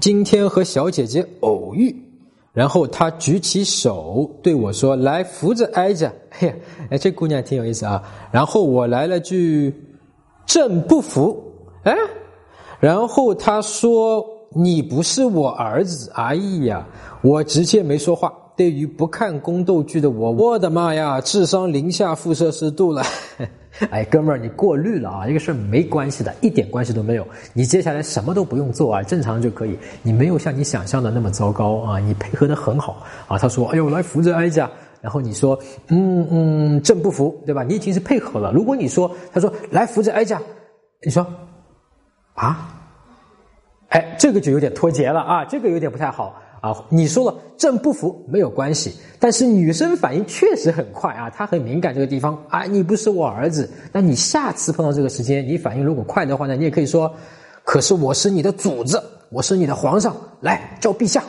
今天和小姐姐偶遇，然后她举起手对我说：“来扶着挨着。”嘿呀，哎，这姑娘挺有意思啊。然后我来了句：“朕不服。”哎，然后她说：“你不是我儿子。”哎呀，我直接没说话。对于不看宫斗剧的我，我的妈呀，智商零下负摄氏度了。哎，哥们儿，你过滤了啊！这个事儿没关系的，一点关系都没有。你接下来什么都不用做啊，正常就可以。你没有像你想象的那么糟糕啊，你配合的很好啊。他说：“哎呦，来扶着哀家。”然后你说：“嗯嗯，朕不服，对吧？”你已经是配合了。如果你说他说来扶着哀家，你说啊，哎，这个就有点脱节了啊，这个有点不太好。啊，你说了朕不服没有关系，但是女生反应确实很快啊，她很敏感这个地方啊，你不是我儿子，那你下次碰到这个时间，你反应如果快的话呢，你也可以说，可是我是你的主子，我是你的皇上，来叫陛下。